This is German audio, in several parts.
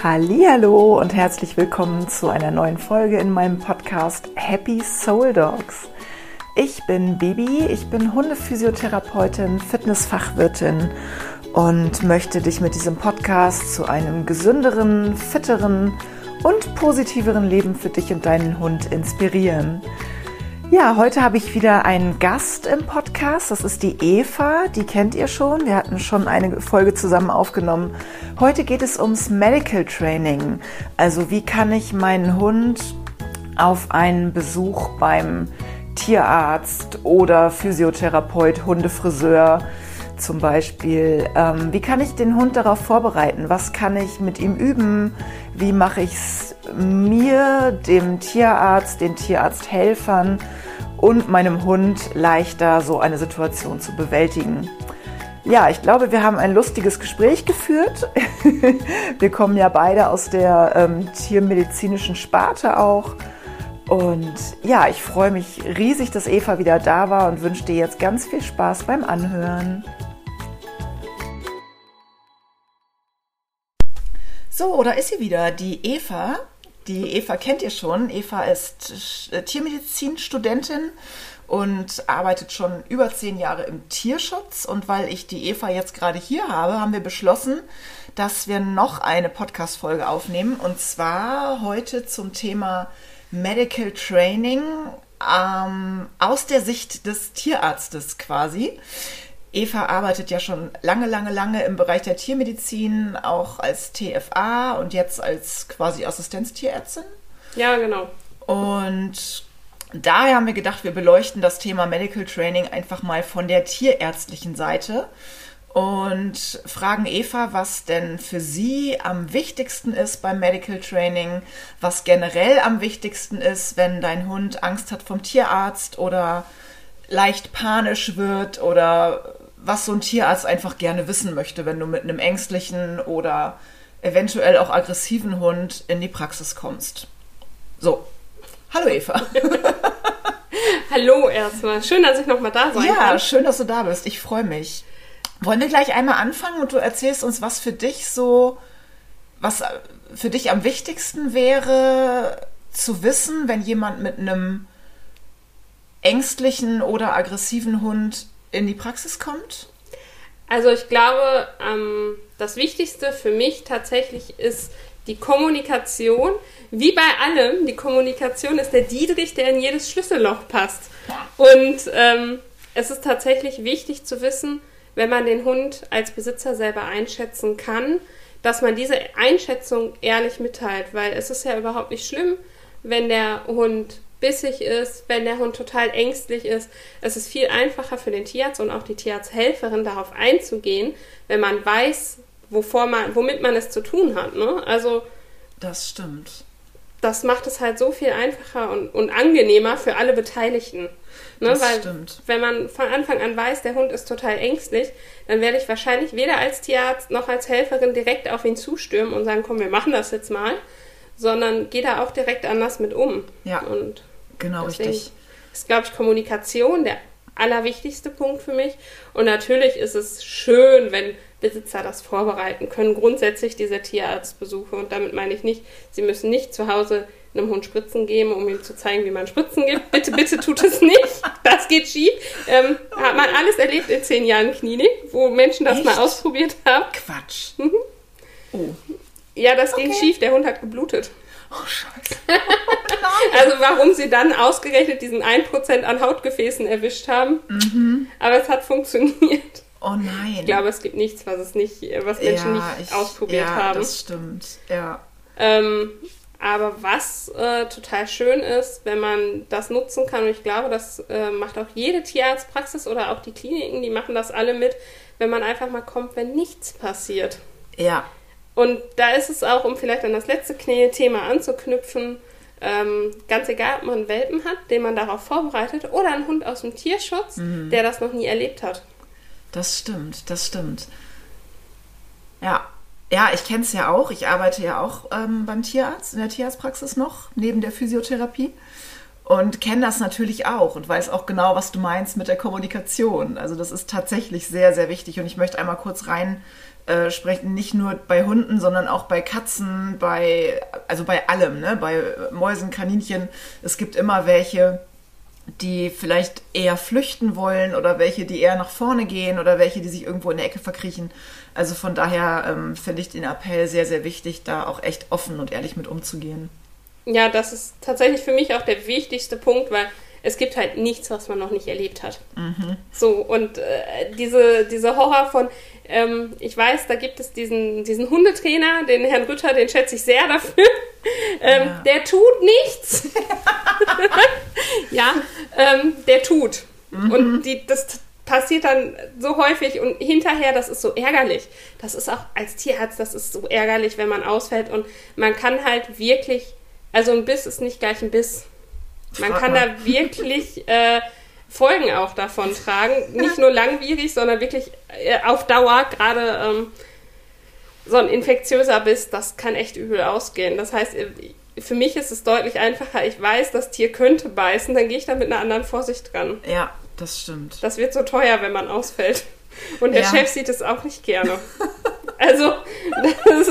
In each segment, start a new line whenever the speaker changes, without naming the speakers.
Hallo und herzlich willkommen zu einer neuen Folge in meinem Podcast Happy Soul Dogs. Ich bin Bibi, ich bin Hundephysiotherapeutin, Fitnessfachwirtin und möchte dich mit diesem Podcast zu einem gesünderen, fitteren und positiveren Leben für dich und deinen Hund inspirieren. Ja, heute habe ich wieder einen Gast im Podcast. Das ist die Eva. Die kennt ihr schon. Wir hatten schon eine Folge zusammen aufgenommen. Heute geht es ums Medical Training. Also wie kann ich meinen Hund auf einen Besuch beim Tierarzt oder Physiotherapeut, Hundefriseur zum Beispiel, ähm, wie kann ich den Hund darauf vorbereiten? Was kann ich mit ihm üben? Wie mache ich es mir, dem Tierarzt, den Tierarzthelfern und meinem Hund leichter, so eine Situation zu bewältigen? Ja, ich glaube, wir haben ein lustiges Gespräch geführt. wir kommen ja beide aus der ähm, tiermedizinischen Sparte auch. Und ja, ich freue mich riesig, dass Eva wieder da war und wünsche dir jetzt ganz viel Spaß beim Anhören. So, da ist sie wieder, die Eva. Die Eva kennt ihr schon. Eva ist äh, Tiermedizinstudentin und arbeitet schon über zehn Jahre im Tierschutz. Und weil ich die Eva jetzt gerade hier habe, haben wir beschlossen, dass wir noch eine Podcast-Folge aufnehmen. Und zwar heute zum Thema Medical Training ähm, aus der Sicht des Tierarztes quasi. Eva arbeitet ja schon lange, lange, lange im Bereich der Tiermedizin, auch als TFA und jetzt als quasi Assistenztierärztin.
Ja, genau.
Und daher haben wir gedacht, wir beleuchten das Thema Medical Training einfach mal von der tierärztlichen Seite und fragen Eva, was denn für sie am wichtigsten ist beim Medical Training, was generell am wichtigsten ist, wenn dein Hund Angst hat vom Tierarzt oder leicht panisch wird oder was so ein Tierarzt einfach gerne wissen möchte, wenn du mit einem ängstlichen oder eventuell auch aggressiven Hund in die Praxis kommst. So, hallo Eva.
hallo erstmal. Schön, dass ich nochmal da sein
ja,
kann.
Ja, schön, dass du da bist. Ich freue mich. Wollen wir gleich einmal anfangen und du erzählst uns, was für dich so, was für dich am wichtigsten wäre zu wissen, wenn jemand mit einem ängstlichen oder aggressiven Hund in die Praxis kommt?
Also ich glaube, ähm, das Wichtigste für mich tatsächlich ist die Kommunikation. Wie bei allem, die Kommunikation ist der Dietrich, der in jedes Schlüsselloch passt. Und ähm, es ist tatsächlich wichtig zu wissen, wenn man den Hund als Besitzer selber einschätzen kann, dass man diese Einschätzung ehrlich mitteilt, weil es ist ja überhaupt nicht schlimm, wenn der Hund bissig ist, wenn der Hund total ängstlich ist. Es ist viel einfacher für den Tierarzt und auch die Tierarzthelferin darauf einzugehen, wenn man weiß, wovor man, womit man es zu tun hat. Ne? Also
das stimmt.
Das macht es halt so viel einfacher und, und angenehmer für alle Beteiligten. Ne?
Das
Weil
stimmt.
wenn man von Anfang an weiß, der Hund ist total ängstlich, dann werde ich wahrscheinlich weder als Tierarzt noch als Helferin direkt auf ihn zustürmen und sagen, komm, wir machen das jetzt mal, sondern gehe da auch direkt anders mit um.
Ja.
Und
Genau,
Deswegen
richtig.
ist, glaube ich, Kommunikation der allerwichtigste Punkt für mich. Und natürlich ist es schön, wenn Besitzer das vorbereiten können. Grundsätzlich diese Tierarztbesuche. Und damit meine ich nicht, sie müssen nicht zu Hause einem Hund Spritzen geben, um ihm zu zeigen, wie man Spritzen gibt. Bitte, bitte tut es nicht. Das geht schief. Ähm, hat man alles erlebt in zehn Jahren Klinik, wo Menschen das
Echt?
mal ausprobiert haben.
Quatsch.
Mhm.
Oh.
Ja, das ging
Okay.
schief. Der Hund hat geblutet.
Oh, scheiße.
Also warum sie dann ausgerechnet diesen 1% an Hautgefäßen erwischt haben. Aber es hat funktioniert.
Oh nein.
Ich glaube, es gibt nichts, was es nicht, was Menschen
ja,
nicht
ich,
ausprobiert
ja,
haben.
das stimmt. Ja.
Ähm, aber was äh, total schön ist, wenn man das nutzen kann, und ich glaube, das äh, macht auch jede Tierarztpraxis oder auch die Kliniken, die machen das alle mit, wenn man einfach mal kommt, wenn nichts passiert.
Ja.
Und da ist es auch, um vielleicht an das letzte Thema anzuknüpfen, ähm, ganz egal, ob man einen Welpen hat, den man darauf vorbereitet, oder einen Hund aus dem Tierschutz,
Mhm.
der das noch nie erlebt hat.
Das stimmt, das stimmt. Ja, ja, ich kenne es ja auch. Ich arbeite ja auch ähm, beim Tierarzt, in der Tierarztpraxis noch, neben der Physiotherapie. und kenne das natürlich auch und weiß auch genau, was du meinst mit der Kommunikation. Also das ist tatsächlich sehr, sehr wichtig und ich möchte einmal kurz rein äh, sprechen, nicht nur bei Hunden, sondern auch bei Katzen, bei, also bei allem, ne? bei Mäusen, Kaninchen. Es gibt immer welche, die vielleicht eher flüchten wollen oder welche, die eher nach vorne gehen oder welche, die sich irgendwo in der Ecke verkriechen. Also von daher ähm, finde ich den Appell sehr, sehr wichtig, da auch echt offen und ehrlich mit umzugehen.
Ja, das ist tatsächlich für mich auch der wichtigste Punkt, weil es gibt halt nichts, was man noch nicht erlebt hat. Mhm. So, und äh, diese, diese Horror von, ähm, ich weiß, da gibt es diesen, diesen Hundetrainer, den Herrn Rütter, den schätze ich sehr dafür. ähm, ja. Der tut nichts. ja, ähm, der tut. Mhm. Und die, das passiert dann so häufig und hinterher, das ist so ärgerlich. Das ist auch als Tierarzt, das ist so ärgerlich, wenn man ausfällt und man kann halt wirklich also ein Biss ist nicht gleich ein Biss. Man kann da wirklich äh, Folgen auch davon tragen. Nicht nur langwierig, sondern wirklich äh, auf Dauer. Gerade ähm, so ein infektiöser Biss, das kann echt übel ausgehen. Das heißt, äh, für mich ist es deutlich einfacher. Ich weiß, das Tier könnte beißen, dann gehe ich da mit einer anderen Vorsicht dran.
Ja, das stimmt.
Das wird so teuer, wenn man ausfällt. Und der ja. Chef sieht es auch nicht gerne. Also,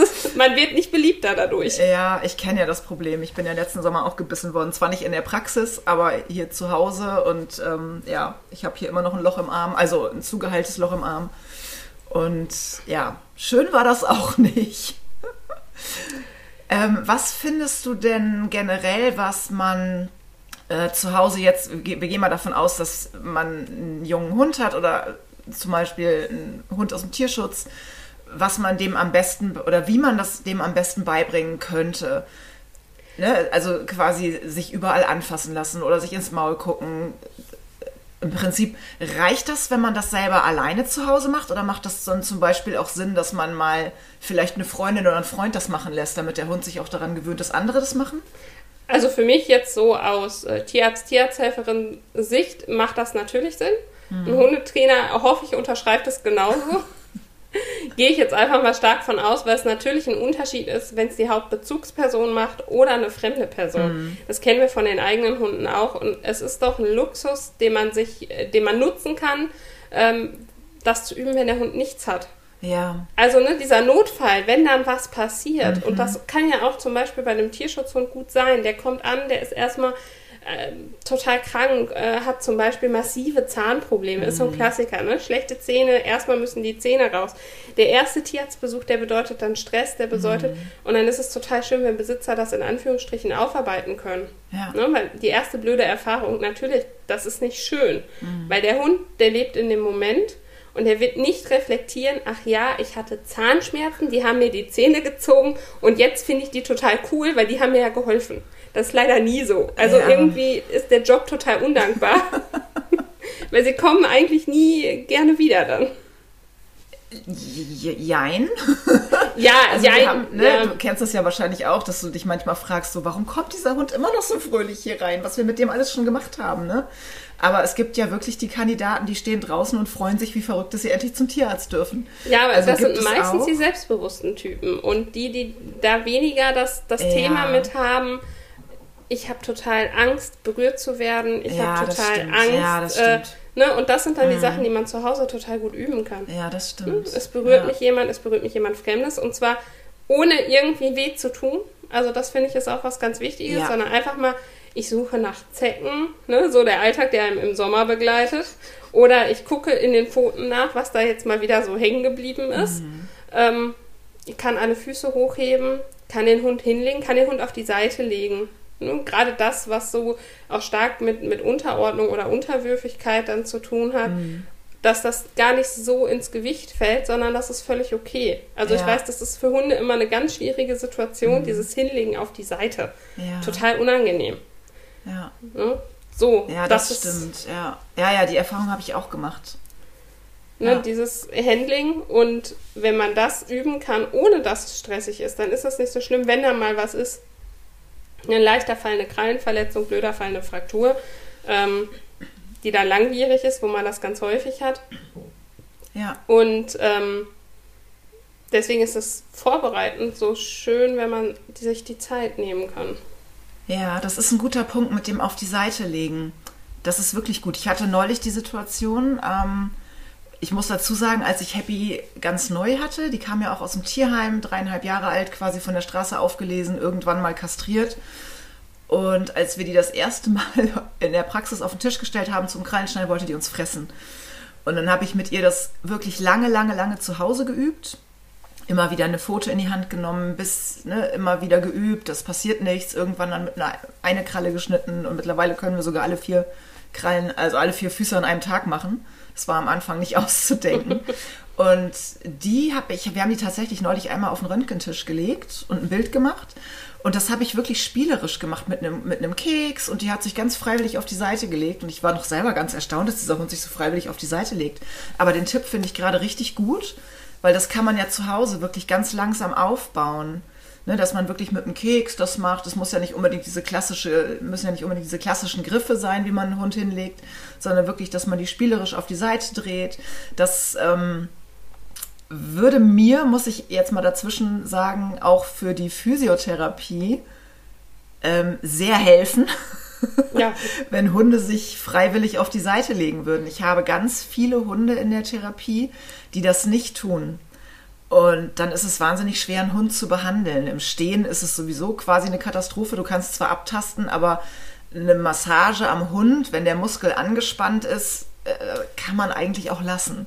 ist, man wird nicht beliebter dadurch.
Ja, ich kenne ja das Problem. Ich bin ja letzten Sommer auch gebissen worden. Zwar nicht in der Praxis, aber hier zu Hause. Und ähm, ja, ich habe hier immer noch ein Loch im Arm, also ein zugeheiltes Loch im Arm. Und ja, schön war das auch nicht. ähm, was findest du denn generell, was man äh, zu Hause jetzt, wir gehen mal davon aus, dass man einen jungen Hund hat oder zum Beispiel einen Hund aus dem Tierschutz, was man dem am besten oder wie man das dem am besten beibringen könnte. Ne? Also quasi sich überall anfassen lassen oder sich ins Maul gucken. Im Prinzip reicht das, wenn man das selber alleine zu Hause macht oder macht das dann zum Beispiel auch Sinn, dass man mal vielleicht eine Freundin oder einen Freund das machen lässt, damit der Hund sich auch daran gewöhnt, dass andere das machen?
Also für mich jetzt so aus äh, Tierarzt, Tierarzthelferin Sicht macht das natürlich Sinn. Ein Hundetrainer, hoffe ich, unterschreibt es genauso. Gehe ich jetzt einfach mal stark von aus, weil es natürlich ein Unterschied ist, wenn es die Hauptbezugsperson macht oder eine fremde Person. Mhm. Das kennen wir von den eigenen Hunden auch. Und es ist doch ein Luxus, den man sich, den man nutzen kann, ähm, das zu üben, wenn der Hund nichts hat.
Ja.
Also ne, dieser Notfall, wenn dann was passiert, mhm. und das kann ja auch zum Beispiel bei einem Tierschutzhund gut sein, der kommt an, der ist erstmal äh, total krank, äh, hat zum Beispiel massive Zahnprobleme, ist so ein mhm. Klassiker, ne? Schlechte Zähne, erstmal müssen die Zähne raus. Der erste Tierarztbesuch, der bedeutet dann Stress, der bedeutet, mhm. und dann ist es total schön, wenn Besitzer das in Anführungsstrichen aufarbeiten können. Ja. Ne? Weil die erste blöde Erfahrung, natürlich, das ist nicht schön, mhm. weil der Hund, der lebt in dem Moment und er wird nicht reflektieren, ach ja, ich hatte Zahnschmerzen, die haben mir die Zähne gezogen und jetzt finde ich die total cool, weil die haben mir ja geholfen. Das ist leider nie so. Also ja. irgendwie ist der Job total undankbar. Weil sie kommen eigentlich nie gerne wieder dann.
Jein.
Ja,
also jein. Haben, ne, ja. Du kennst das ja wahrscheinlich auch, dass du dich manchmal fragst, so, warum kommt dieser Hund immer noch so fröhlich hier rein, was wir mit dem alles schon gemacht haben, ne? Aber es gibt ja wirklich die Kandidaten, die stehen draußen und freuen sich wie verrückt, dass sie endlich zum Tierarzt dürfen.
Ja, aber also das sind meistens auch? die selbstbewussten Typen und die, die da weniger das, das ja. Thema mit haben, ich habe total Angst, berührt zu werden. Ich ja, habe total Angst. Ja, das äh, ne? Und das sind dann mhm. die Sachen, die man zu Hause total gut üben kann.
Ja, das stimmt.
Es berührt ja. mich jemand, es berührt mich jemand Fremdes und zwar ohne irgendwie weh zu tun. Also das finde ich ist auch was ganz Wichtiges, ja. sondern einfach mal, ich suche nach Zecken, ne? so der Alltag, der einem im Sommer begleitet. Oder ich gucke in den Pfoten nach, was da jetzt mal wieder so hängen geblieben ist. Mhm. Ähm, ich kann alle Füße hochheben, kann den Hund hinlegen, kann den Hund auf die Seite legen. Ne? Gerade das, was so auch stark mit, mit Unterordnung oder Unterwürfigkeit dann zu tun hat, mhm. dass das gar nicht so ins Gewicht fällt, sondern das ist völlig okay. Also ja. ich weiß, das ist für Hunde immer eine ganz schwierige Situation, mhm. dieses Hinlegen auf die Seite. Ja. Total unangenehm.
Ja.
Ne? So.
Ja, das, das stimmt. Ist, ja. ja, ja, die Erfahrung habe ich auch gemacht.
Ne, ja. Dieses Handling und wenn man das üben kann, ohne dass es stressig ist, dann ist das nicht so schlimm, wenn da mal was ist eine leichter fallende Krallenverletzung, blöder fallende Fraktur, ähm, die da langwierig ist, wo man das ganz häufig hat.
Ja.
Und ähm, deswegen ist es vorbereitend so schön, wenn man sich die Zeit nehmen kann.
Ja, das ist ein guter Punkt mit dem auf die Seite legen. Das ist wirklich gut. Ich hatte neulich die Situation, ähm, ich muss dazu sagen, als ich Happy ganz neu hatte, die kam ja auch aus dem Tierheim, dreieinhalb Jahre alt, quasi von der Straße aufgelesen, irgendwann mal kastriert. Und als wir die das erste Mal in der Praxis auf den Tisch gestellt haben zum Krallenschneiden, wollte die uns fressen. Und dann habe ich mit ihr das wirklich lange, lange, lange zu Hause geübt. Immer wieder eine Foto in die Hand genommen, bis ne, immer wieder geübt. Das passiert nichts. Irgendwann dann mit einer eine Kralle geschnitten und mittlerweile können wir sogar alle vier Krallen, also alle vier Füße an einem Tag machen. Das war am Anfang nicht auszudenken. Und die habe ich, wir haben die tatsächlich neulich einmal auf den Röntgentisch gelegt und ein Bild gemacht. Und das habe ich wirklich spielerisch gemacht mit einem, mit einem Keks und die hat sich ganz freiwillig auf die Seite gelegt und ich war noch selber ganz erstaunt, dass dieser Hund sich so freiwillig auf die Seite legt. Aber den Tipp finde ich gerade richtig gut, weil das kann man ja zu Hause wirklich ganz langsam aufbauen. Ne, dass man wirklich mit einem Keks das macht. Das muss ja nicht unbedingt diese klassische, müssen ja nicht unbedingt diese klassischen Griffe sein, wie man einen Hund hinlegt, sondern wirklich, dass man die spielerisch auf die Seite dreht. Das ähm, würde mir, muss ich jetzt mal dazwischen sagen, auch für die Physiotherapie ähm, sehr helfen, ja. wenn Hunde sich freiwillig auf die Seite legen würden. Ich habe ganz viele Hunde in der Therapie, die das nicht tun. Und dann ist es wahnsinnig schwer, einen Hund zu behandeln. Im Stehen ist es sowieso quasi eine Katastrophe. Du kannst zwar abtasten, aber eine Massage am Hund, wenn der Muskel angespannt ist, äh, kann man eigentlich auch lassen.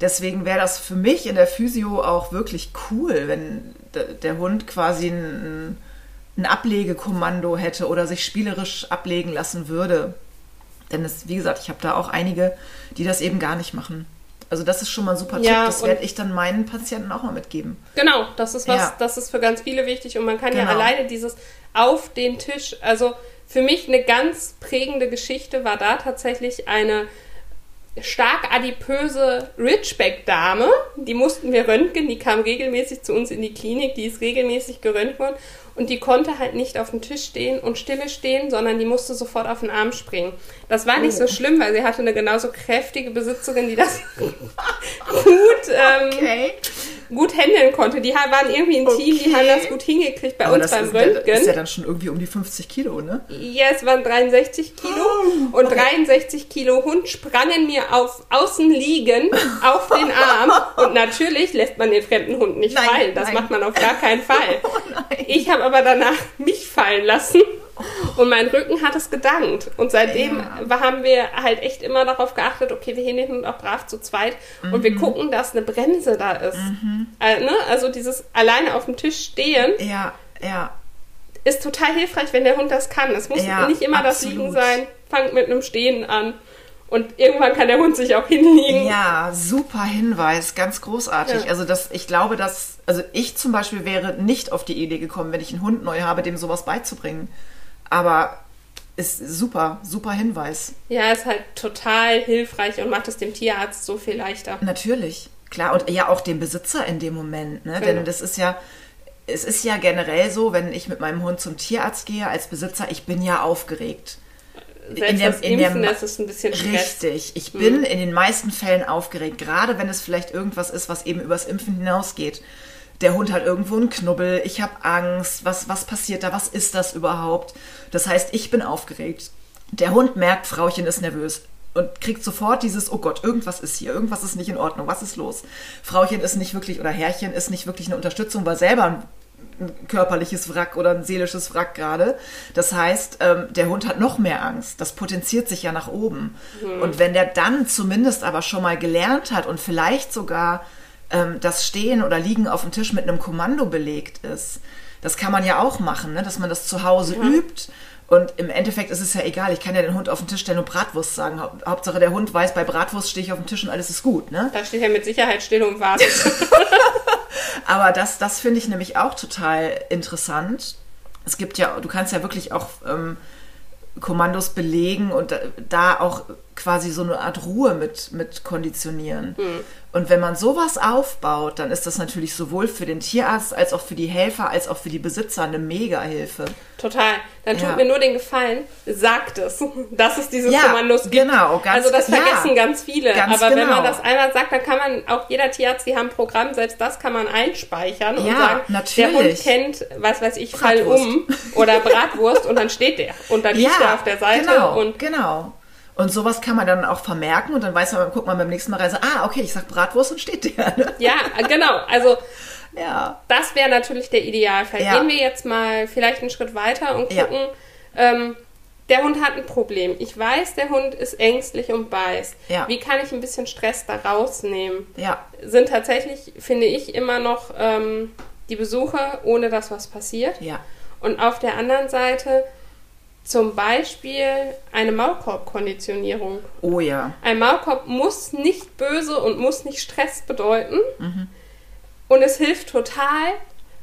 Deswegen wäre das für mich in der Physio auch wirklich cool, wenn der Hund quasi ein, ein Ablegekommando hätte oder sich spielerisch ablegen lassen würde. Denn es, wie gesagt, ich habe da auch einige, die das eben gar nicht machen. Also das ist schon mal ein super ja, Tipp. Das werde ich dann meinen Patienten auch mal mitgeben.
Genau, das ist was, ja. das ist für ganz viele wichtig und man kann genau. ja alleine dieses auf den Tisch, also für mich eine ganz prägende Geschichte war da tatsächlich eine stark adipöse Ridgeback-Dame. Die mussten wir röntgen, die kam regelmäßig zu uns in die Klinik, die ist regelmäßig geröntgt worden und die konnte halt nicht auf dem Tisch stehen und stille stehen, sondern die musste sofort auf den Arm springen. Das war nicht oh. so schlimm, weil sie hatte eine genauso kräftige Besitzerin, die das gut ähm, okay gut handeln konnte. Die waren irgendwie ein Team, die haben das gut hingekriegt bei Aber uns beim ist, Röntgen. Das
ist ja dann schon irgendwie um die 50 Kilo, ne?
Ja, es waren 63 Kilo. Oh, und 63 Kilo Hund sprangen mir auf außen liegen auf den Arm. Und natürlich lässt man den fremden Hund nicht nein, fallen. Das nein. macht man auf gar keinen Fall. Oh, ich habe aber danach mich fallen lassen. Und mein Rücken hat es gedankt. Und seitdem ja. haben wir halt echt immer darauf geachtet, okay, wir gehen den Hund auch brav zu zweit mhm. und wir mhm. gucken, dass eine Bremse da ist. Mhm. Also, ne? also dieses alleine auf dem Tisch stehen.
Ja, ja.
Ist total hilfreich, wenn der Hund das kann. Es muss ja, nicht immer absolut. das Liegen sein. Fangt mit einem Stehen an. Und irgendwann kann der Hund sich auch hinlegen.
Ja, super Hinweis, ganz großartig. Ja. Also das, ich glaube, dass, also ich zum Beispiel wäre nicht auf die Idee gekommen, wenn ich einen Hund neu habe, dem sowas beizubringen. Aber ist super, super Hinweis.
Ja, ist halt total hilfreich und macht es dem Tierarzt so viel leichter.
Natürlich, klar. Und ja auch dem Besitzer in dem Moment, ne? Genau. Denn das ist ja, es ist ja generell so, wenn ich mit meinem Hund zum Tierarzt gehe als Besitzer, ich bin ja aufgeregt.
Selbst in der, das in Impfen der, ist es ein bisschen
Stress. Richtig. Ich hm. bin in den meisten Fällen aufgeregt, gerade wenn es vielleicht irgendwas ist, was eben übers Impfen hinausgeht der Hund hat irgendwo einen Knubbel, ich habe Angst, was, was passiert da, was ist das überhaupt? Das heißt, ich bin aufgeregt. Der Hund merkt, Frauchen ist nervös und kriegt sofort dieses, oh Gott, irgendwas ist hier, irgendwas ist nicht in Ordnung, was ist los? Frauchen ist nicht wirklich, oder Herrchen ist nicht wirklich eine Unterstützung, weil selber ein, körperliches Wrack oder ein seelisches Wrack gerade. Das heißt, ähm, der Hund hat noch mehr Angst. Das potenziert sich ja nach oben. Mhm. Und wenn der dann zumindest aber schon mal gelernt hat und vielleicht sogar ähm, das Stehen oder Liegen auf dem Tisch mit einem Kommando belegt ist. Das kann man ja auch machen, ne? dass man das zu Hause ja. übt. Und im Endeffekt ist es ja egal, ich kann ja den Hund auf den Tisch stellen und Bratwurst sagen. Hauptsache der Hund weiß, bei Bratwurst stehe ich auf dem Tisch und alles ist gut. Ne?
Da steht ja mit Sicherheit still und wartet.
Aber das, das finde ich nämlich auch total interessant. Es gibt ja, du kannst ja wirklich auch ähm, Kommandos belegen und da auch quasi so eine Art Ruhe mit, mit konditionieren. Mhm. Und wenn man sowas aufbaut, dann ist das natürlich sowohl für den Tierarzt als auch für die Helfer als auch für die Besitzer eine Mega-Hilfe.
Total. Dann tut ja. mir nur den Gefallen, sagt es, dass es diese
ja,
Kommandos
gibt. Genau,
ganz Also das vergessen ja, ganz viele.
Ganz
Aber
genau.
wenn man das einmal sagt, dann kann man, auch jeder Tierarzt, die haben ein Programm, selbst das kann man einspeichern und
ja,
sagen,
natürlich.
der Hund kennt, was weiß ich, Fall um oder Bratwurst und dann steht der. Und dann liegt er auf der Seite.
Genau,
und
genau. Und sowas kann man dann auch vermerken und dann weiß man, guck mal beim nächsten Mal Reise, ah, okay, ich sag Bratwurst und steht der. Ne?
Ja, genau. Also
ja.
das wäre natürlich der Idealfall.
Ja.
Gehen wir jetzt mal vielleicht einen Schritt weiter und
Ja.
gucken. Ähm, der Hund hat ein Problem. Ich weiß, der Hund ist ängstlich und beißt.
Ja.
Wie kann ich ein bisschen Stress da rausnehmen?
Ja,
Sind tatsächlich, finde ich, immer noch ähm, die Besuche, ohne dass was passiert.
ja,
Und auf der anderen Seite zum Beispiel eine Maulkorbkonditionierung.
oh ja,
Ein Maulkorb muss nicht böse und muss nicht Stress bedeuten. Und es hilft total,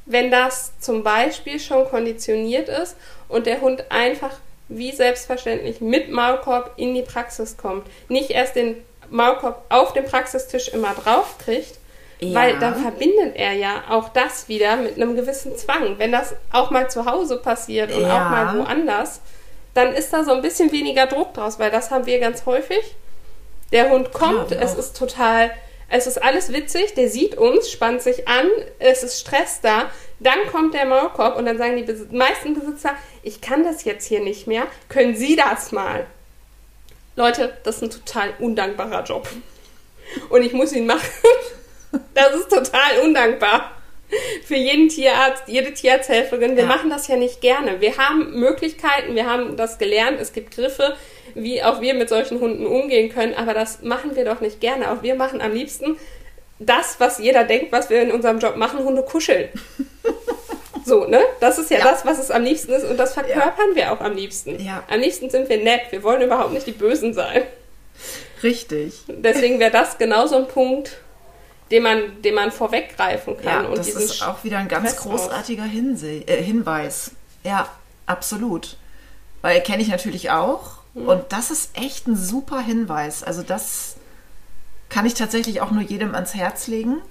wenn das zum Beispiel schon konditioniert ist und der Hund einfach wie selbstverständlich mit Maulkorb in die Praxis kommt. Nicht erst den Maulkorb auf dem Praxistisch immer drauf kriegt,
Ja.
weil dann verbindet er ja auch das wieder mit einem gewissen Zwang. Wenn das auch mal zu Hause passiert und
Ja.
auch mal woanders, dann ist da so ein bisschen weniger Druck draus, weil das haben wir ganz häufig. Der Hund kommt,
wir
es
auch.
ist total, es ist alles witzig, der sieht uns, spannt sich an, es ist Stress da, dann kommt der Maulkorb und dann sagen die Besi meisten Besitzer, ich kann das jetzt hier nicht mehr, können Sie das mal? Leute, das ist ein total undankbarer Job. Und ich muss ihn machen. Das ist total undankbar. Für jeden Tierarzt, jede Tierarzthelferin. Wir
Ja.
machen das ja nicht gerne. Wir haben Möglichkeiten, wir haben das gelernt. Es gibt Griffe, wie auch wir mit solchen Hunden umgehen können. Aber das machen wir doch nicht gerne. Auch wir machen am liebsten das, was jeder denkt, was wir in unserem Job machen, Hunde kuscheln. So, ne? Das ist ja,
Ja.
das, was es am liebsten ist und das verkörpern wir auch am liebsten.
Ja.
Am liebsten sind wir nett. Wir wollen überhaupt nicht die Bösen sein.
richtig.
Deswegen wäre das genau so ein Punkt, den man, den man vorweggreifen kann.
Ja,
und
das ist auch wieder ein ganz
Stress
großartiger Hinse äh, Hinweis. Ja, absolut. Weil kenne ich natürlich auch.
Mhm.
Und das ist echt ein super Hinweis. Also das kann ich tatsächlich auch nur jedem ans Herz legen.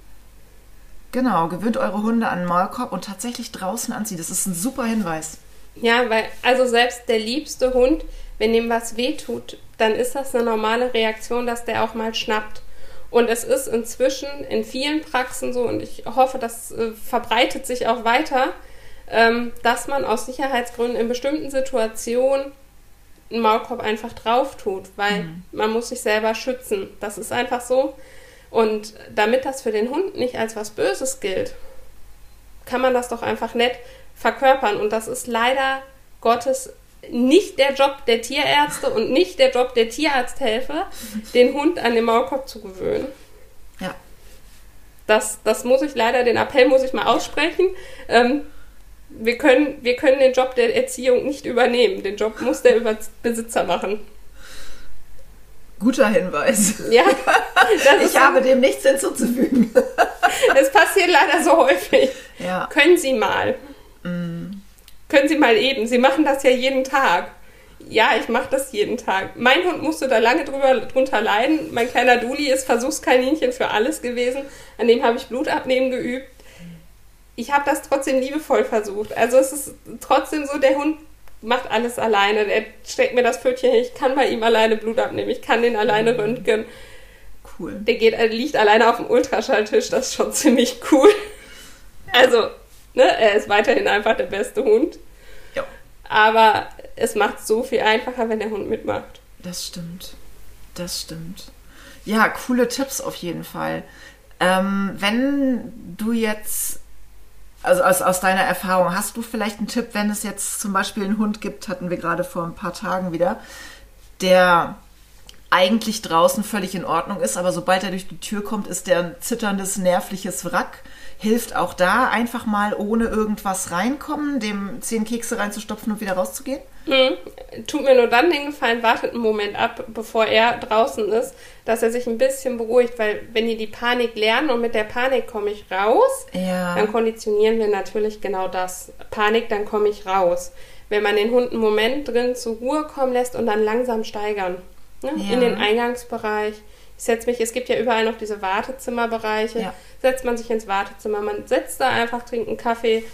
Genau, gewöhnt eure Hunde an den Maulkorb und tatsächlich draußen anziehen. Das ist ein super Hinweis.
Ja, weil, also selbst der liebste Hund, wenn ihm was wehtut, dann ist das eine normale Reaktion, dass der auch mal schnappt. Und es ist inzwischen in vielen Praxen so, und ich hoffe, das äh, verbreitet sich auch weiter, ähm, dass man aus Sicherheitsgründen in bestimmten Situationen einen Maulkorb einfach drauf tut, weil man muss sich selber schützen. Das ist einfach so. Und damit das für den Hund nicht als was Böses gilt, kann man das doch einfach nett verkörpern. Und das ist leider Gottes nicht der Job der Tierärzte und nicht der Job der Tierarzthelfer, den Hund an den Maulkorb zu gewöhnen.
Ja,
Das, das muss ich leider, den Appell muss ich mal aussprechen. Ähm, wir, können, wir können den Job der Erziehung nicht übernehmen. Den Job muss der Über Besitzer machen.
guter Hinweis.
Ja, das
Ich habe dem nichts hinzuzufügen.
Es passiert leider so häufig.
Ja,
Können Sie mal. Können Sie mal eben. Sie machen das ja jeden Tag. Ja, ich mache das jeden Tag. Mein Hund musste da lange drüber, drunter leiden. Mein kleiner Duli ist Versuchskaninchen für alles gewesen. An dem habe ich Blutabnehmen geübt. Ich habe das trotzdem liebevoll versucht. Also es ist trotzdem so, der Hund macht alles alleine. Er steckt mir das Pfötchen hin. Ich kann bei ihm alleine Blut abnehmen. Ich kann den alleine röntgen.
cool.
Der geht, er liegt alleine auf dem Ultraschalltisch, das ist schon ziemlich cool. Also, ne, er ist weiterhin einfach der beste Hund.
Ja,
Aber es macht so viel einfacher, wenn der Hund mitmacht.
das stimmt. Das stimmt. Ja, coole Tipps auf jeden Fall. Ähm, wenn du jetzt, also aus, aus deiner Erfahrung, hast du vielleicht einen Tipp, wenn es jetzt zum Beispiel einen Hund gibt, hatten wir gerade vor ein paar Tagen wieder, der eigentlich draußen völlig in Ordnung ist, aber sobald er durch die Tür kommt, ist der ein zitterndes, nervliches Wrack. Hilft auch da einfach mal ohne irgendwas reinkommen, dem zehn Kekse reinzustopfen und wieder rauszugehen?
Hm. Tut mir nur dann den Gefallen, wartet einen Moment ab, bevor er draußen ist, dass er sich ein bisschen beruhigt, weil wenn die die Panik lernen und mit der Panik komme ich raus,
Ja.
dann konditionieren wir natürlich genau das. Panik, dann komme ich raus. Wenn man den Hund einen Moment drin zur Ruhe kommen lässt und dann langsam steigern. Ne?
Ja.
In den Eingangsbereich. Ich setze mich, es gibt ja überall noch diese Wartezimmerbereiche.
Ja.
Setzt man sich ins Wartezimmer, man setzt da einfach, trinkt einen Kaffee,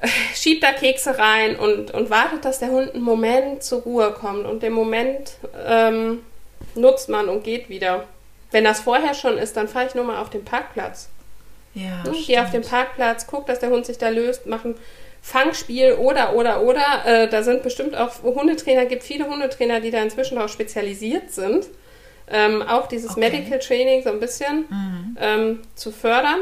äh, schiebt da Kekse rein und, und wartet, dass der Hund einen Moment zur Ruhe kommt. Und den Moment ähm, nutzt man und geht wieder. Wenn das vorher schon ist, dann fahre ich nur mal auf den Parkplatz.
Ja,
Ne? Gehe auf den. Parkplatz, guck, dass der Hund sich da löst, machen Fangspiel oder, oder, oder. Äh, da sind bestimmt auch Hundetrainer, gibt viele Hundetrainer, die da inzwischen auch spezialisiert sind. Ähm, auch dieses
Okay.
Medical Training so ein bisschen
Mhm.
ähm, zu fördern,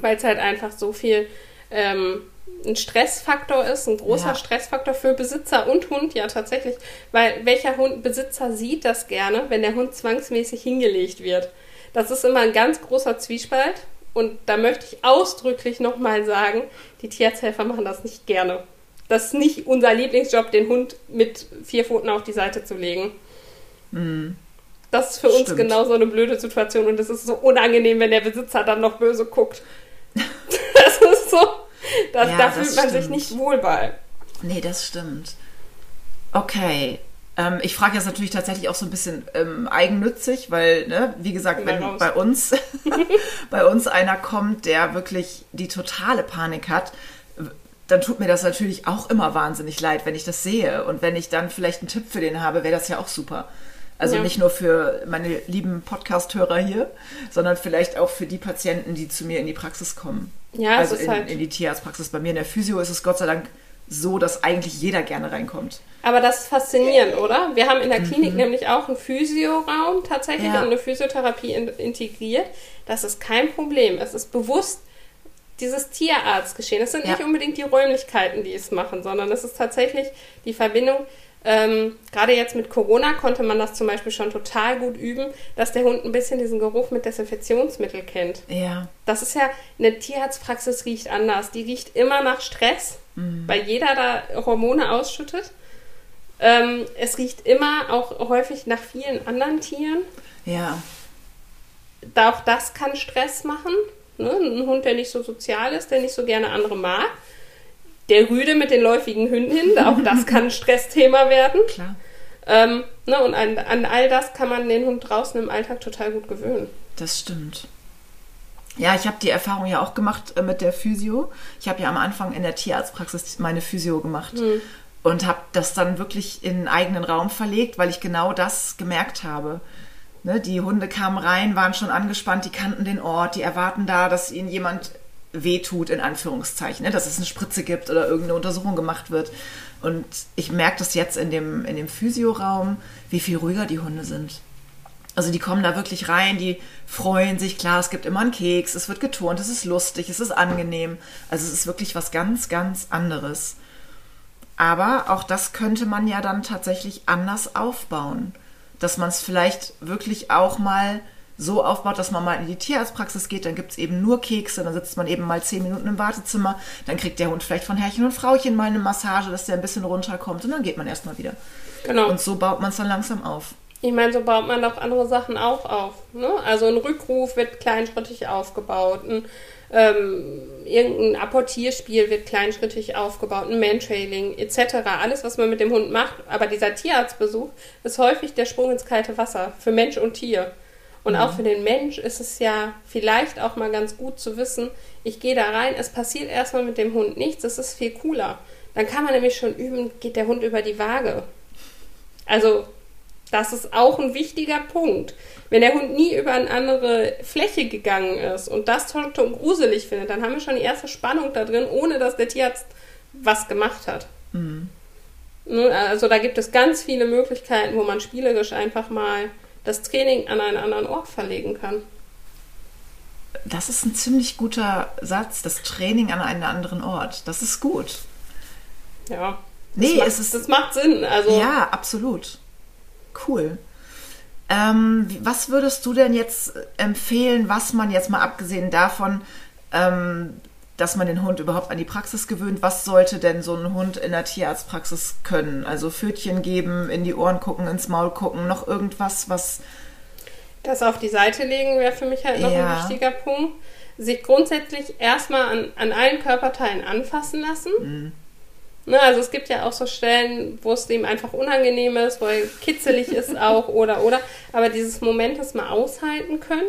weil es halt einfach so viel ähm, ein Stressfaktor ist, ein großer
Ja.
Stressfaktor für Besitzer und Hund, ja tatsächlich, weil welcher Hund, Besitzer sieht das gerne, wenn der Hund zwangsmäßig hingelegt wird. Das ist immer ein ganz großer Zwiespalt und da möchte ich ausdrücklich nochmal sagen, die Tierarzthelfer machen das nicht gerne. Das ist nicht unser Lieblingsjob, den Hund mit vier Pfoten auf die Seite zu legen. Das ist für uns
Stimmt.
genau so eine blöde Situation und es ist so unangenehm, wenn der Besitzer dann noch böse guckt. das ist so, das,
Ja,
da
das
fühlt man sich
stimmt.
nicht wohl bei.
Nee, das stimmt. Okay. Ähm, ich frage jetzt natürlich tatsächlich auch so ein bisschen ähm, eigennützig, weil, ne, wie gesagt, wenn
raus.
bei uns, bei uns einer kommt, der wirklich die totale Panik hat, dann tut mir das natürlich auch immer wahnsinnig leid, wenn ich das sehe. Und wenn ich dann vielleicht einen Tipp für den habe, wäre das ja auch super. Also
Ja.
nicht nur für meine lieben Podcast-Hörer hier, sondern vielleicht auch für die Patienten, die zu mir in die Praxis kommen.
Ja,
also
es ist
in,
halt.
in die Tierarztpraxis. Bei mir in der Physio ist es Gott sei Dank so, dass eigentlich jeder gerne reinkommt.
Aber das ist faszinierend, oder? Wir haben in der Klinik nämlich auch einen Physioraum tatsächlich
Mhm. Ja.
und eine Physiotherapie in, integriert. Das ist kein Problem. Es ist bewusst dieses Tierarztgeschehen. Es sind
Ja.
nicht unbedingt die Räumlichkeiten, die es machen, sondern es ist tatsächlich die Verbindung. Ähm, gerade jetzt mit Corona konnte man das zum Beispiel schon total gut üben, dass der Hund ein bisschen diesen Geruch mit Desinfektionsmittel kennt.
Ja,
Das ist ja, eine Tierarztpraxis riecht anders. Die riecht immer nach Stress, weil jeder da Hormone ausschüttet. Ähm, es riecht immer auch häufig nach vielen anderen Tieren.
ja,
Da auch das kann Stress machen. Ne? Ein Hund, der nicht so sozial ist, der nicht so gerne andere mag. Der Rüde mit den läufigen Hündinnen, auch das kann ein Stressthema werden.
klar.
Ähm, ne? Und an, an all das kann man den Hund draußen im Alltag total gut gewöhnen.
Das stimmt. Ja, ich habe die Erfahrung ja auch gemacht äh, mit der Physio. Ich habe ja am Anfang in der Tierarztpraxis meine Physio gemacht und habe das dann wirklich in einen eigenen Raum verlegt, weil ich genau das gemerkt habe. Ne, die Hunde kamen rein, waren schon angespannt, die kannten den Ort, die erwarten da, dass ihnen jemand wehtut, in Anführungszeichen, ne, dass es eine Spritze gibt oder irgendeine Untersuchung gemacht wird. Und ich merke das jetzt in dem, in dem Physioraum, wie viel ruhiger die Hunde sind. Also die kommen da wirklich rein, die freuen sich, klar, es gibt immer einen Keks, es wird geturnt, es ist lustig, es ist angenehm. Also es ist wirklich was ganz, ganz anderes. Aber auch das könnte man ja dann tatsächlich anders aufbauen. Dass man es vielleicht wirklich auch mal so aufbaut, dass man mal in die Tierarztpraxis geht, dann gibt es eben nur Kekse, dann sitzt man eben mal zehn Minuten im Wartezimmer, dann kriegt der Hund vielleicht von Herrchen und Frauchen mal eine Massage, dass der ein bisschen runterkommt und dann geht man erstmal wieder.
Genau.
Und so baut man es dann langsam auf.
Ich meine, so baut man doch andere Sachen auch auf. Ne? Also ein Rückruf wird kleinschrittig aufgebaut, ein, ähm, irgendein Apportierspiel wird kleinschrittig aufgebaut, ein Mantrailing etc. Alles, was man mit dem Hund macht. Aber dieser Tierarztbesuch ist häufig der Sprung ins kalte Wasser für Mensch und Tier. Und auch für den Mensch ist es ja vielleicht auch mal ganz gut zu wissen, ich gehe da rein, es passiert erstmal mit dem Hund nichts, das ist viel cooler. Dann kann man nämlich schon üben, geht der Hund über die Waage. Also das ist auch ein wichtiger Punkt. Wenn der Hund nie über eine andere Fläche gegangen ist und das total und gruselig findet, dann haben wir schon die erste Spannung da drin, ohne dass der Tierarzt was gemacht hat. Ne, Also da gibt es ganz viele Möglichkeiten, wo man spielerisch einfach mal das Training an einen anderen Ort verlegen kann.
Das ist ein ziemlich guter Satz, das Training an einen anderen Ort. Das ist gut.
Ja.
Nee,
das macht,
es ist-
das macht Sinn. Also
Ja, absolut. Cool. Ähm, was würdest du denn jetzt empfehlen, was man jetzt mal abgesehen davon, ähm, dass man den Hund überhaupt an die Praxis gewöhnt, was sollte denn so ein Hund in der Tierarztpraxis können? Also Pfötchen geben, in die Ohren gucken, ins Maul gucken, noch irgendwas, was.
Das auf die Seite legen wäre für mich halt noch
Ja.
ein wichtiger Punkt. Sich grundsätzlich erstmal an, an allen Körperteilen anfassen lassen. Ne, also es gibt ja auch so Stellen, wo es dem einfach unangenehm ist, wo er kitzelig ist auch oder oder. Aber dieses Moment das mal aushalten können,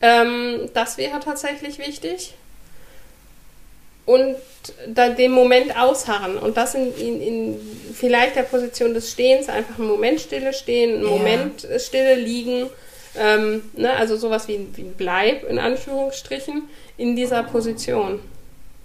ähm, das wäre tatsächlich wichtig. Und da den Moment ausharren und das in, in, in vielleicht der Position des Stehens einfach einen Moment stille stehen, einen ja. Moment stille liegen. Ähm, ne, also sowas wie, wie Bleib in Anführungsstrichen in dieser Position.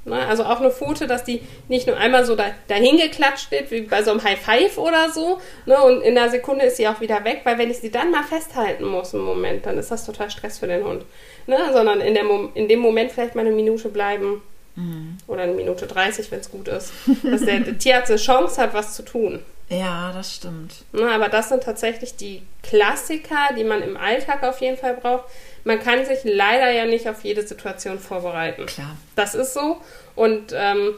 Ne? Also auch eine Pfote, dass die nicht nur einmal so da, dahin geklatscht wird, wie bei so einem High Five oder so, ne? und in einer Sekunde ist sie auch wieder weg, weil wenn ich sie dann mal festhalten muss im Moment, dann ist das total Stress für den Hund. Ne? Sondern in, der in dem Moment vielleicht mal eine Minute bleiben. Mhm. Oder eine Minute 30, wenn es gut ist. Dass der, der Tierarzt eine Chance hat, was zu tun.
Ja, das stimmt.
Ne? Aber das sind tatsächlich die Klassiker, die man im Alltag auf jeden Fall braucht man kann sich leider ja nicht auf jede Situation vorbereiten.
Klar.
Das ist so. Und ähm,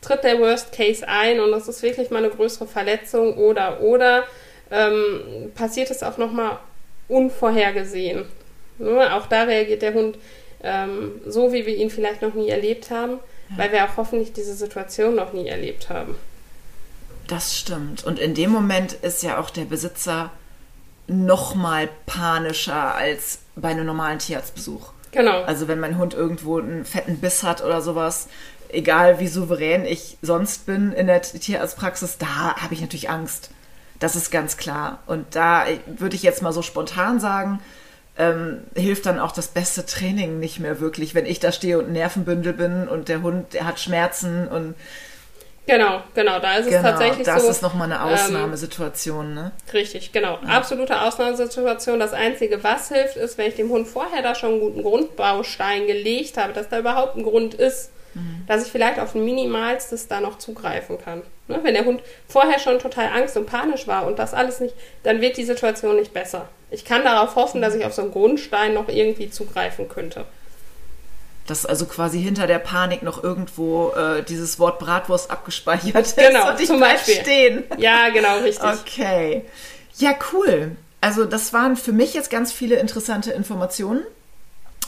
tritt der Worst Case ein und das ist wirklich mal eine größere Verletzung oder oder ähm, passiert es auch nochmal unvorhergesehen. Ne? Auch da reagiert der Hund ähm, so, wie wir ihn vielleicht noch nie erlebt haben, ja. weil wir auch hoffentlich diese Situation noch nie erlebt haben.
Das stimmt. Und in dem Moment ist ja auch der Besitzer noch mal panischer als bei einem normalen Tierarztbesuch.
Genau.
Also wenn mein Hund irgendwo einen fetten Biss hat oder sowas, egal wie souverän ich sonst bin in der Tierarztpraxis, da habe ich natürlich Angst. Das ist ganz klar. Und da würde ich jetzt mal so spontan sagen, ähm, hilft dann auch das beste Training nicht mehr wirklich, wenn ich da stehe und ein Nervenbündel bin und der Hund, der hat Schmerzen und
Genau, genau, da ist es genau, tatsächlich
das
so.
Das ist nochmal eine ähm, Ausnahmesituation, ähm, ne?
Richtig, genau. Ja. Absolute Ausnahmesituation. Das Einzige, was hilft, ist, wenn ich dem Hund vorher da schon einen guten Grundbaustein gelegt habe, dass da überhaupt ein Grund ist, mhm. dass ich vielleicht auf ein Minimalstes da noch zugreifen kann. Ne? Wenn der Hund vorher schon total Angst und panisch war und das alles nicht, dann wird die Situation nicht besser. Ich kann darauf hoffen, dass ich auf so einen Grundstein noch irgendwie zugreifen könnte
dass also quasi hinter der Panik noch irgendwo äh, dieses Wort Bratwurst abgespeichert ist
genau,
und ich
zum Beispiel.
stehen.
Ja, genau, richtig.
Okay. Ja, cool. Also das waren für mich jetzt ganz viele interessante Informationen.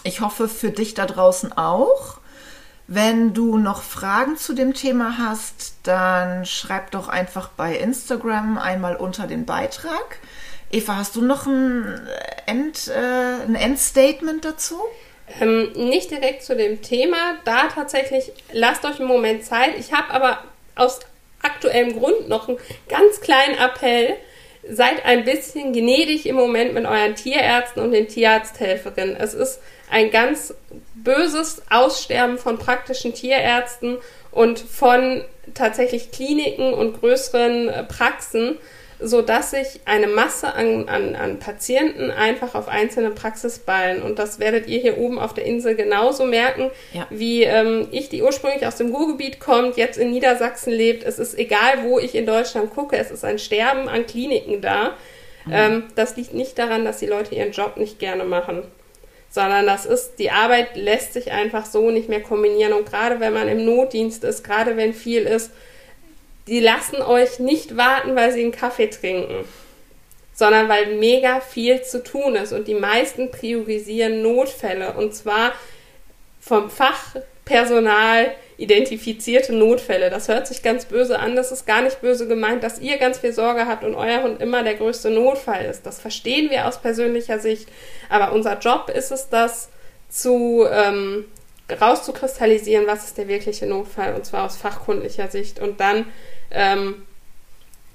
Ich hoffe für dich da draußen auch. Wenn du noch Fragen zu dem Thema hast, dann schreib doch einfach bei Instagram einmal unter den Beitrag. Eva, hast du noch ein, End, äh, ein Endstatement dazu?
Ähm, nicht direkt zu dem Thema, da tatsächlich lasst euch einen Moment Zeit. Ich habe aber aus aktuellem Grund noch einen ganz kleinen Appell. Seid ein bisschen gnädig im Moment mit euren Tierärzten und den Tierarzthelferinnen. Es ist ein ganz böses Aussterben von praktischen Tierärzten und von tatsächlich Kliniken und größeren äh, Praxen so dass sich eine Masse an, an, an Patienten einfach auf einzelne Praxis ballen. Und das werdet ihr hier oben auf der Insel genauso merken, ja. wie ähm, ich, die ursprünglich aus dem Ruhrgebiet kommt, jetzt in Niedersachsen lebt. Es ist egal, wo ich in Deutschland gucke, es ist ein Sterben an Kliniken da. Mhm. Ähm, das liegt nicht daran, dass die Leute ihren Job nicht gerne machen sondern das ist, die Arbeit lässt sich einfach so nicht mehr kombinieren. Und gerade wenn man im Notdienst ist, gerade wenn viel ist, die lassen euch nicht warten, weil sie einen Kaffee trinken, sondern weil mega viel zu tun ist und die meisten priorisieren Notfälle und zwar vom Fachpersonal identifizierte Notfälle. Das hört sich ganz böse an, das ist gar nicht böse gemeint, dass ihr ganz viel Sorge habt und euer Hund immer der größte Notfall ist. Das verstehen wir aus persönlicher Sicht, aber unser Job ist es, das zu ähm, rauszukristallisieren, was ist der wirkliche Notfall und zwar aus fachkundlicher Sicht und dann ähm,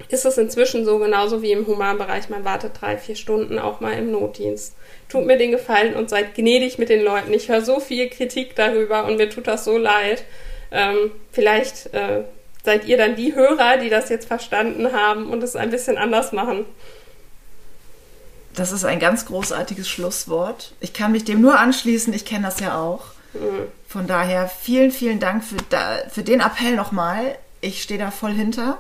ist es inzwischen so genauso wie im Humanbereich. Man wartet drei, vier Stunden auch mal im Notdienst. Tut mir den Gefallen und seid gnädig mit den Leuten. Ich höre so viel Kritik darüber und mir tut das so leid. Ähm, vielleicht äh, seid ihr dann die Hörer, die das jetzt verstanden haben und es ein bisschen anders machen.
Das ist ein ganz großartiges Schlusswort. Ich kann mich dem nur anschließen. Ich kenne das ja auch. Mhm. Von daher vielen, vielen Dank für, da, für den Appell nochmal ich stehe da voll hinter.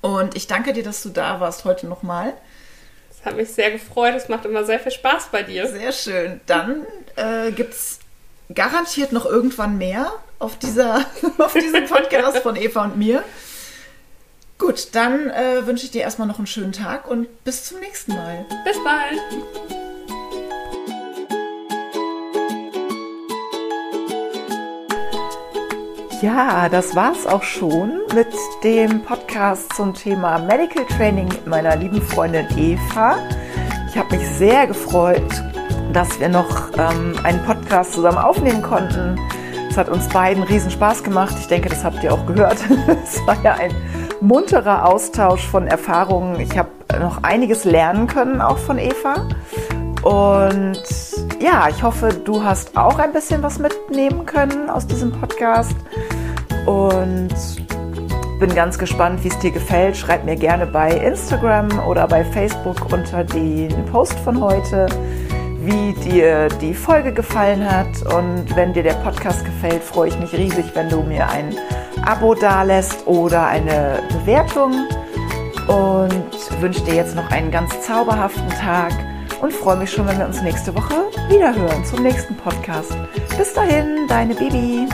Und ich danke dir, dass du da warst heute nochmal.
Das hat mich sehr gefreut. Es macht immer sehr viel Spaß bei dir.
Sehr schön. Dann äh, gibt es garantiert noch irgendwann mehr auf, dieser, auf diesem Podcast von Eva und mir. Gut, dann äh, wünsche ich dir erstmal noch einen schönen Tag und bis zum nächsten Mal.
Bis bald.
Ja, das war's auch schon mit dem Podcast zum Thema Medical Training mit meiner lieben Freundin Eva. Ich habe mich sehr gefreut, dass wir noch ähm, einen Podcast zusammen aufnehmen konnten. Es hat uns beiden riesen Spaß gemacht. Ich denke, das habt ihr auch gehört. es war ja ein munterer Austausch von Erfahrungen. Ich habe noch einiges lernen können, auch von Eva. Und ja, ich hoffe, du hast auch ein bisschen was mitnehmen können aus diesem Podcast. Und bin ganz gespannt, wie es dir gefällt. Schreib mir gerne bei Instagram oder bei Facebook unter den Post von heute, wie dir die Folge gefallen hat. Und wenn dir der Podcast gefällt, freue ich mich riesig, wenn du mir ein Abo dalässt oder eine Bewertung. Und wünsche dir jetzt noch einen ganz zauberhaften Tag und freue mich schon, wenn wir uns nächste Woche wieder hören zum nächsten Podcast. Bis dahin, deine Baby.